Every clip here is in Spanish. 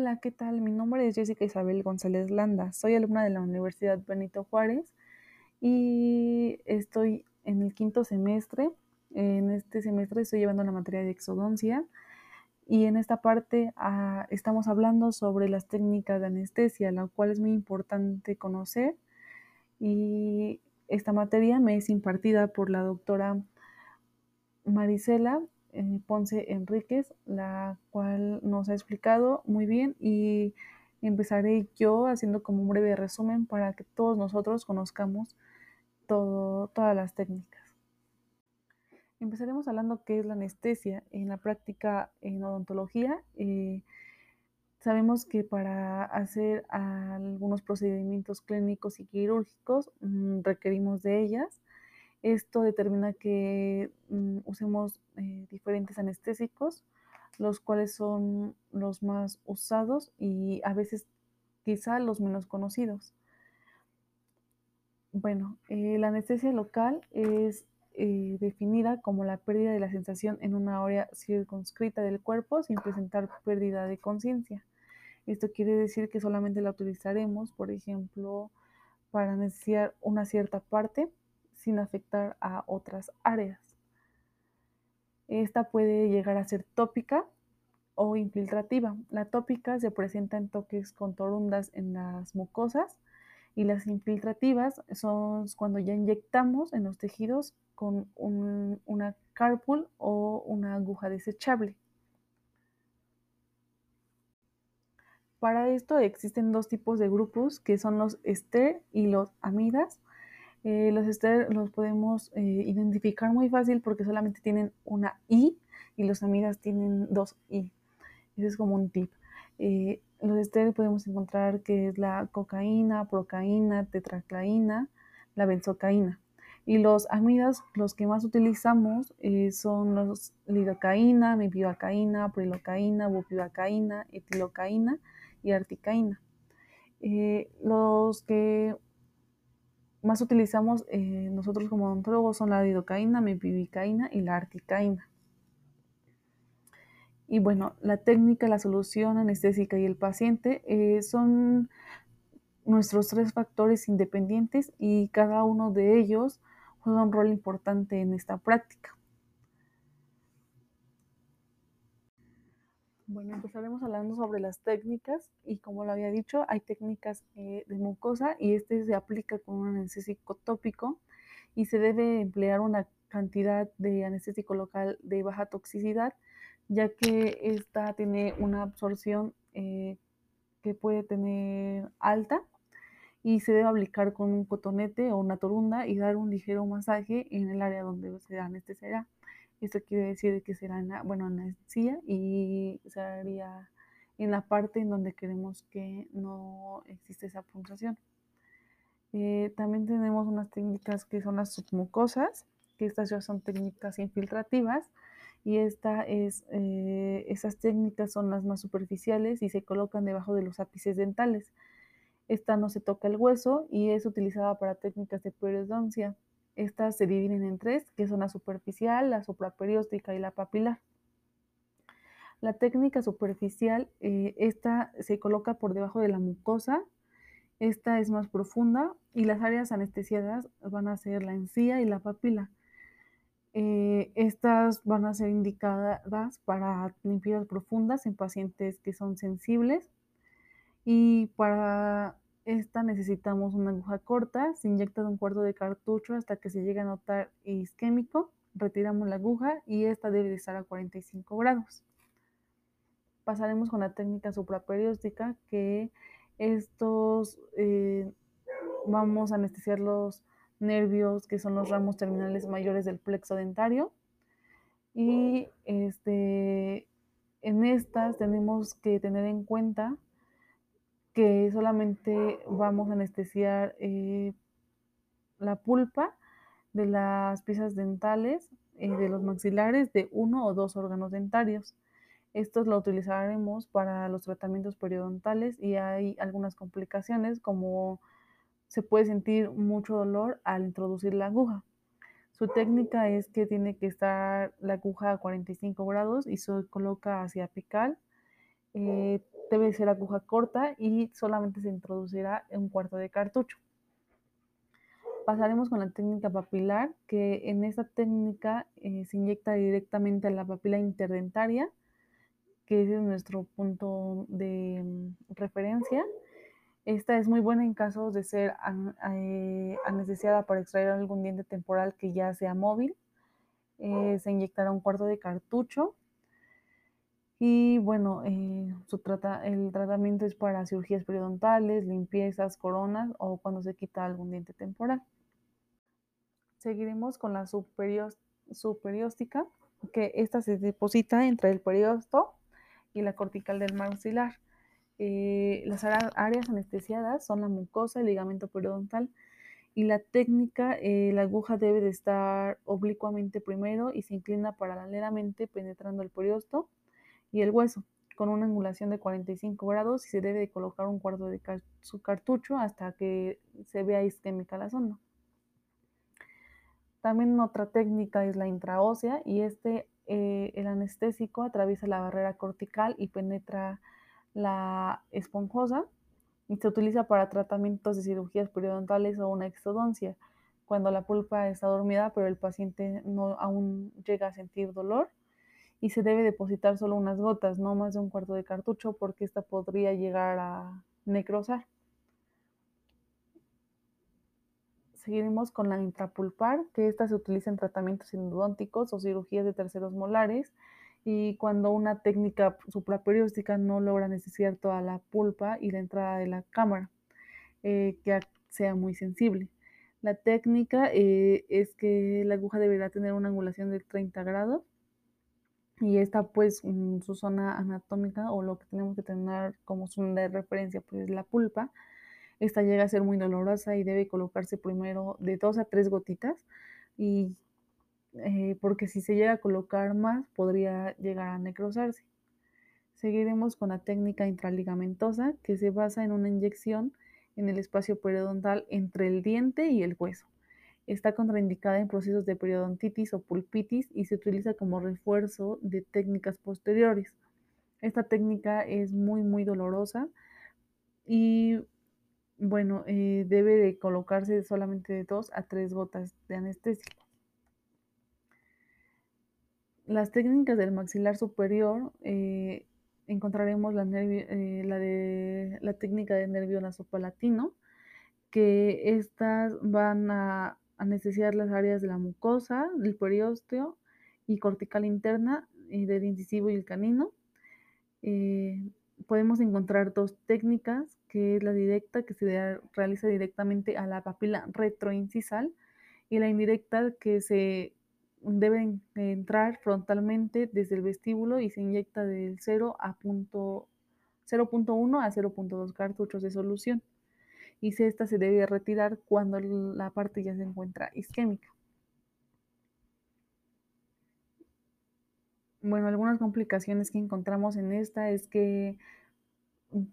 Hola, ¿qué tal? Mi nombre es Jessica Isabel González Landa. Soy alumna de la Universidad Benito Juárez y estoy en el quinto semestre. En este semestre estoy llevando la materia de exodoncia y en esta parte ah, estamos hablando sobre las técnicas de anestesia, la cual es muy importante conocer. Y esta materia me es impartida por la doctora Marisela eh, Ponce Enríquez, la cual nos ha explicado muy bien y empezaré yo haciendo como un breve resumen para que todos nosotros conozcamos todo, todas las técnicas. Empezaremos hablando qué es la anestesia. En la práctica en odontología, eh, sabemos que para hacer algunos procedimientos clínicos y quirúrgicos mm, requerimos de ellas. Esto determina que mm, usemos eh, diferentes anestésicos, los cuales son los más usados y a veces quizá los menos conocidos. Bueno, eh, la anestesia local es eh, definida como la pérdida de la sensación en una área circunscrita del cuerpo sin presentar pérdida de conciencia. Esto quiere decir que solamente la utilizaremos, por ejemplo, para anestesiar una cierta parte sin afectar a otras áreas. Esta puede llegar a ser tópica o infiltrativa. La tópica se presenta en toques con torundas en las mucosas y las infiltrativas son cuando ya inyectamos en los tejidos con una carpool o una aguja desechable. Para esto existen dos tipos de grupos que son los ester y los amidas. Eh, los ester los podemos eh, identificar muy fácil porque solamente tienen una I y los amidas tienen dos I. Ese es como un tip. Eh, los ester podemos encontrar que es la cocaína, procaína, tetraclaína, la benzocaína. Y los amidas, los que más utilizamos son los lidocaína, mepivacaína, prilocaína, bupivacaína, etilocaína y articaína. los que más utilizamos eh, nosotros como odontólogos son la lidocaína, mepivicaína y la articaína. Y bueno, la técnica, la solución anestésica y el paciente eh, son nuestros tres factores independientes y cada uno de ellos juega un rol importante en esta práctica. Bueno, empezaremos hablando sobre las técnicas y como lo había dicho, hay técnicas eh, de mucosa y este se aplica con un anestésico tópico y se debe emplear una cantidad de anestésico local de baja toxicidad, ya que esta tiene una absorción eh, que puede tener alta y se debe aplicar con un cotonete o una torunda y dar un ligero masaje en el área donde se anestesiará. Esto quiere decir que será bueno, encía y se haría en la parte en donde queremos que no existe esa puntuación. Eh, también tenemos unas técnicas que son las submucosas, que estas ya son técnicas infiltrativas y esta es, eh, esas técnicas son las más superficiales y se colocan debajo de los ápices dentales. Esta no se toca el hueso y es utilizada para técnicas de periodoncia. Estas se dividen en tres, que son la superficial, la supraperióstica y la papilar. La técnica superficial, eh, esta se coloca por debajo de la mucosa, esta es más profunda y las áreas anestesiadas van a ser la encía y la papila. Eh, estas van a ser indicadas para limpiezas profundas en pacientes que son sensibles y para esta necesitamos una aguja corta, se inyecta de un cuarto de cartucho hasta que se llegue a notar isquémico, retiramos la aguja y esta debe de estar a 45 grados. Pasaremos con la técnica supraperióstica, que estos eh, vamos a anestesiar los nervios que son los ramos terminales mayores del plexo dentario y este, en estas tenemos que tener en cuenta que solamente vamos a anestesiar eh, la pulpa de las piezas dentales y de los maxilares de uno o dos órganos dentarios. Estos lo utilizaremos para los tratamientos periodontales y hay algunas complicaciones como se puede sentir mucho dolor al introducir la aguja. Su técnica es que tiene que estar la aguja a 45 grados y se coloca hacia apical Eh, debe ser aguja corta y solamente se introducirá un cuarto de cartucho. Pasaremos con la técnica papilar, que en esta técnica eh, se inyecta directamente a la papila interdentaria, que es nuestro punto de mm, referencia. Esta es muy buena en casos de ser eh, anestesiada para extraer algún diente temporal que ya sea móvil. Eh, se inyectará un cuarto de cartucho. Y bueno, trata, el tratamiento es para cirugías periodontales, limpiezas, coronas o cuando se quita algún diente temporal. Seguiremos con la superióstica, que esta se deposita entre el periosto y la cortical del maxilar. Eh, las áreas anestesiadas son la mucosa, el ligamento periodontal y la técnica, eh, la aguja debe de estar oblicuamente primero y se inclina paralelamente penetrando el periosto y el hueso con una angulación de 45 grados y se debe de colocar un cuarto de su cartucho hasta que se vea isquémica la zona. También otra técnica es la intraósea y este, eh, el anestésico atraviesa la barrera cortical y penetra la esponjosa y se utiliza para tratamientos de cirugías periodontales o una exodoncia, cuando la pulpa está dormida pero el paciente no aún llega a sentir dolor y se debe depositar solo unas gotas, no más de un cuarto de cartucho porque esta podría llegar a necrosar. Seguiremos con la intrapulpar, que esta se utiliza en tratamientos endodónticos o cirugías de terceros molares y cuando una técnica supraperióstica no logra anestesiar toda la pulpa y la entrada de la cámara, eh, que sea muy sensible. La técnica eh, es que la aguja deberá tener una angulación de 30 grados y esta pues su zona anatómica o lo que tenemos que tener como zona de referencia pues es la pulpa esta llega a ser muy dolorosa y debe colocarse primero de dos a tres gotitas y eh, porque si se llega a colocar más podría llegar a necrosarse. Seguiremos con la técnica intraligamentosa que se basa en una inyección en el espacio periodontal entre el diente y el hueso. Está contraindicada en procesos de periodontitis o pulpitis y se utiliza como refuerzo de técnicas posteriores. Esta técnica es muy muy dolorosa y bueno, eh, debe de colocarse solamente de dos a tres gotas de anestesia. Las técnicas del maxilar superior eh, encontraremos la, eh, la, de, la técnica de nervio nasopalatino, que estas van a anestesiar las áreas de la mucosa, del periósteo y cortical interna, y del incisivo y el canino podemos encontrar dos técnicas, que es la directa, que se realiza directamente a la papila retroincisal, y la indirecta, que se debe entrar frontalmente desde el vestíbulo y se inyecta del 0 a 0.1 a 0.2 cartuchos de solución. Y esta se debe retirar cuando la parte ya se encuentra isquémica. Bueno, algunas complicaciones que encontramos en esta es que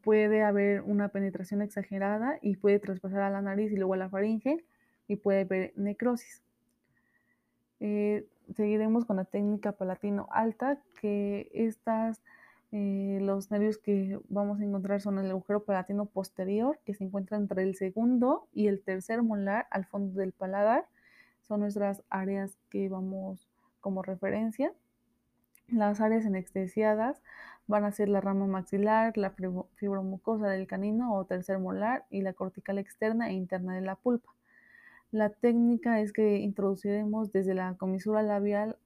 puede haber una penetración exagerada y puede traspasar a la nariz y luego a la faringe y puede haber necrosis. Eh, seguiremos con la técnica palatino alta, que estas, eh, los nervios que vamos a encontrar son el agujero palatino posterior, que se encuentra entre el segundo y el tercer molar al fondo del paladar. Son nuestras áreas que vamos como referencia. Las áreas anestesiadas van a ser la rama maxilar, la fibromucosa del canino o tercer molar y la cortical externa e interna de la pulpa. La técnica es que introduciremos desde la comisura labial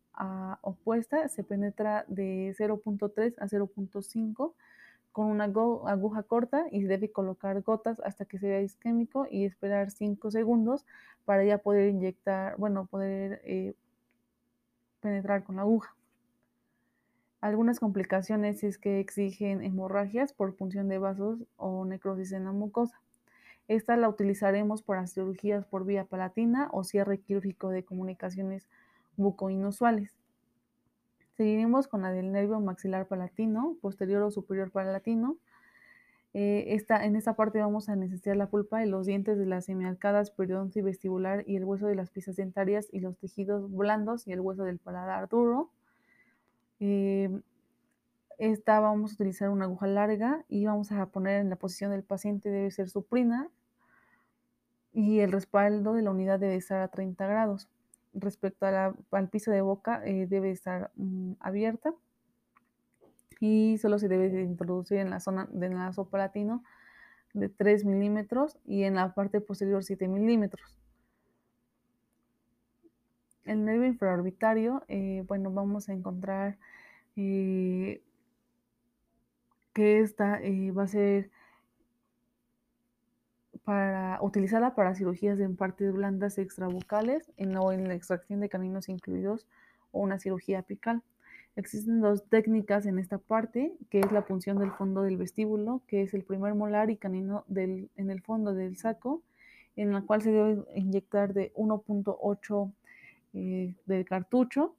opuesta, se penetra de 0.3 a 0.5 con una aguja corta y debe colocar gotas hasta que se vea isquémico y esperar 5 segundos para ya poder inyectar, bueno, poder eh, penetrar con la aguja. Algunas complicaciones es que exigen hemorragias por punción de vasos o necrosis en la mucosa. Esta la utilizaremos para cirugías por vía palatina o cierre quirúrgico de comunicaciones bucoinusuales. Seguiremos con la del nervio maxilar palatino, posterior o superior palatino. Eh, en esta parte vamos a necesitar la pulpa y los dientes de las semiarcadas, periodonto y vestibular y el hueso de las piezas dentarias y los tejidos blandos y el hueso del paladar duro. Eh, esta vamos a utilizar una aguja larga y vamos a poner en la posición del paciente debe ser suprina y el respaldo de la unidad debe estar a 30 grados. Respecto al piso de boca eh, debe estar mm, abierta y solo se debe introducir en la zona del nasopalatino de 3 milímetros y en la parte posterior 7 milímetros. El nervio infraorbitario, eh, bueno, vamos a encontrar eh, que esta va a ser para, utilizada para cirugías en partes blandas extrabucales en, o en la extracción de caninos incluidos o una cirugía apical. Existen dos técnicas en esta parte, que es la punción del fondo del vestíbulo, que es el primer molar y canino en el fondo del saco, en la cual se debe inyectar de 1.8 eh, del cartucho.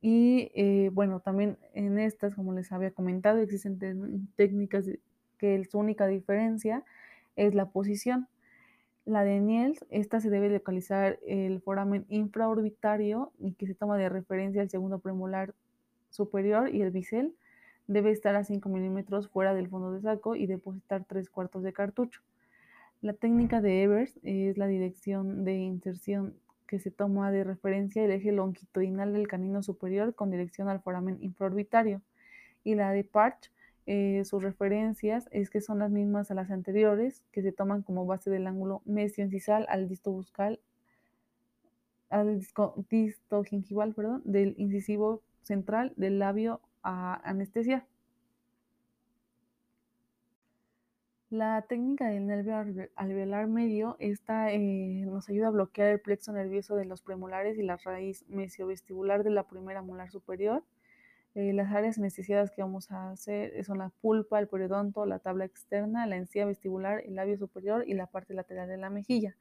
Y eh, bueno, también en estas, como les había comentado, existen técnicas que su única diferencia es la posición. La de Niels, esta se debe localizar el foramen infraorbitario y que se toma de referencia el segundo premolar superior y el bisel debe estar a 5 milímetros fuera del fondo de saco y depositar 3 cuartos de cartucho. La técnica de Evers es la dirección de inserción que se toma de referencia el eje longitudinal del canino superior con dirección al foramen infraorbitario. Y la de Parch eh, sus referencias es que son las mismas a las anteriores, que se toman como base del ángulo mesioincisal al disto buscal, al disto gingival, perdón, del incisivo central del labio a anestesia. La técnica del nervio alveolar medio esta, eh, nos ayuda a bloquear el plexo nervioso de los premolares y la raíz mesiovestibular de la primera molar superior eh, las áreas anestesiadas que vamos a hacer son la pulpa, el periodonto, la tabla externa, la encía vestibular, el labio superior y la parte lateral de la mejilla.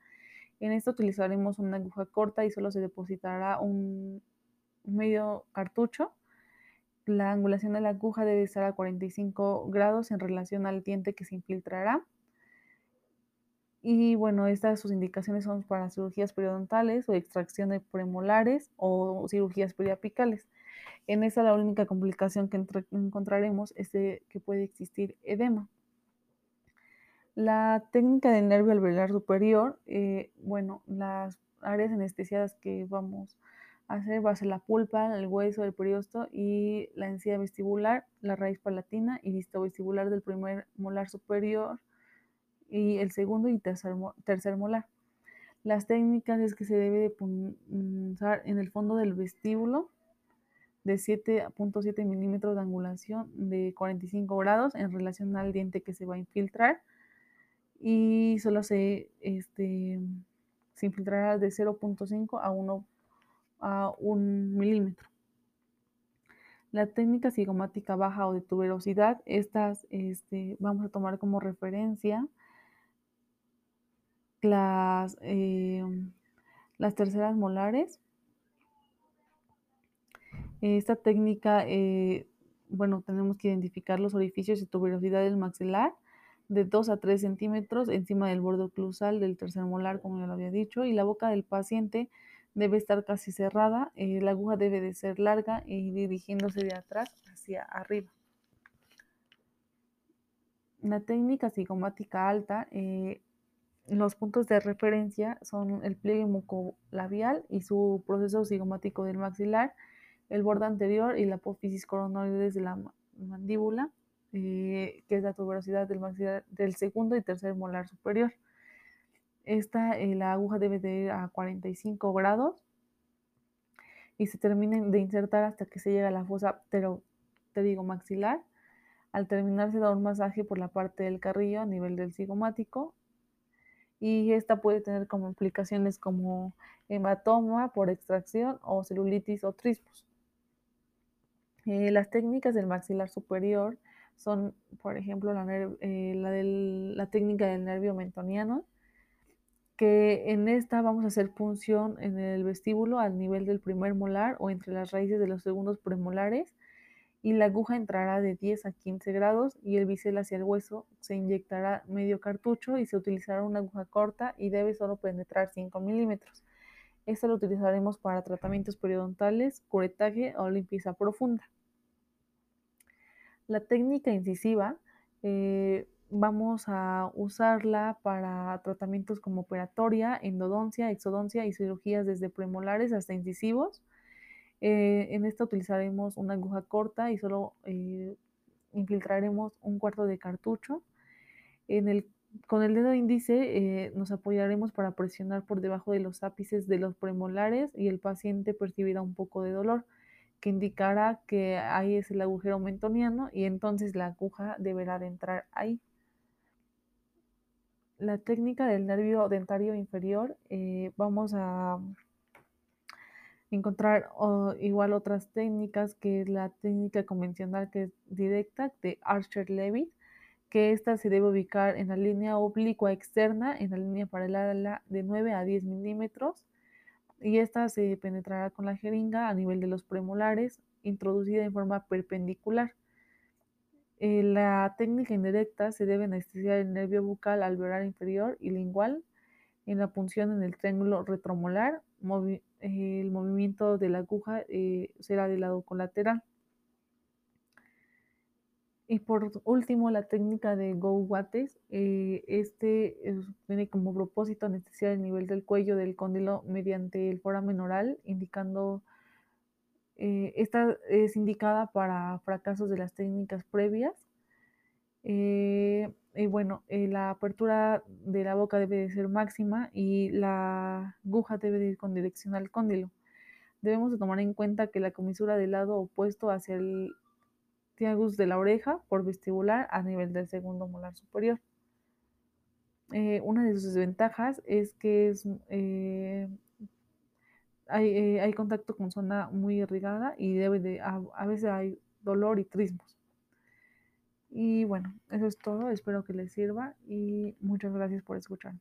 En esto utilizaremos una aguja corta y solo se depositará un medio cartucho. La angulación de la aguja debe estar a 45 grados en relación al diente que se infiltrará. Y bueno, estas sus indicaciones son para cirugías periodontales o extracción de premolares o cirugías periapicales. En esa la única complicación que encontraremos es que puede existir edema. La técnica del nervio alveolar superior, eh, bueno, las áreas anestesiadas que vamos a hacer va a ser la pulpa, el hueso, el periosto y la encía vestibular, la raíz palatina y listo vestibular del primer molar superior y el segundo y tercer, tercer molar. Las técnicas es que se debe de punzar en el fondo del vestíbulo de 7.7 milímetros de angulación de 45 grados en relación al diente que se va a infiltrar y solo se, este, se infiltrará de 0.5 a 1 a 1 milímetro. La técnica cigomática baja o de tuberosidad, estas este, vamos a tomar como referencia las, eh, las terceras molares esta técnica, eh, bueno, tenemos que identificar los orificios y tuberosidad del maxilar de 2 a 3 centímetros encima del borde oclusal del tercer molar, como ya lo había dicho, y la boca del paciente debe estar casi cerrada, eh, la aguja debe de ser larga y dirigiéndose de atrás hacia arriba. La técnica cigomática alta, eh, los puntos de referencia son el pliegue mucolabial y su proceso cigomático del maxilar, el borde anterior y la apófisis coronoides de la mandíbula, eh, que es la tuberosidad del, del segundo y tercer molar superior. Esta, eh, la aguja debe de ir a 45 grados y se termina de insertar hasta que se llega a la fosa pterigomaxilar. Al terminar se da un masaje por la parte del carrillo a nivel del cigomático y esta puede tener como implicaciones como hematoma por extracción o celulitis o trispos. Eh, las técnicas del maxilar superior son, por ejemplo, la, eh, la, técnica del nervio mentoniano, que en esta vamos a hacer punción en el vestíbulo al nivel del primer molar o entre las raíces de los segundos premolares y la aguja entrará de 10 a 15 grados y el bisel hacia el hueso se inyectará medio cartucho y se utilizará una aguja corta y debe solo penetrar 5 milímetros. Esta lo utilizaremos para tratamientos periodontales, curetaje o limpieza profunda. La técnica incisiva eh, vamos a usarla para tratamientos como operatoria, endodoncia, exodoncia y cirugías desde premolares hasta incisivos. Eh, en esta utilizaremos una aguja corta y solo eh, infiltraremos un cuarto de cartucho. En el, con el dedo índice nos apoyaremos para presionar por debajo de los ápices de los premolares y el paciente percibirá un poco de dolor que indicará que ahí es el agujero mentoniano y entonces la aguja deberá de entrar ahí. La técnica del nervio dentario inferior, eh, vamos a encontrar igual otras técnicas que es la técnica convencional que es directa de Archer-Levitt, que esta se debe ubicar en la línea oblicua externa, en la línea paralela de 9 a 10 milímetros, y esta se penetrará con la jeringa a nivel de los premolares, introducida en forma perpendicular. En eh, la técnica indirecta se debe anestesiar el nervio bucal alveolar inferior y lingual en la punción en el triángulo retromolar. el movimiento de la aguja eh, será del lado colateral. Y por último, la técnica de Go Wattes. Eh, este tiene como propósito anestesiar el nivel del cuello del cóndilo mediante el foramen oral, indicando. Eh, esta es indicada para fracasos de las técnicas previas. Eh, y bueno, la apertura de la boca debe de ser máxima y la aguja debe de ir con dirección al cóndilo. Debemos de tomar en cuenta que la comisura del lado opuesto hacia el tiagus de la oreja por vestibular a nivel del segundo molar superior. Eh, una de sus desventajas es que es, eh, eh, hay, contacto con zona muy irrigada y a, a veces hay dolor y trismos. Y bueno, eso es todo. Espero que les sirva y muchas gracias por escucharme.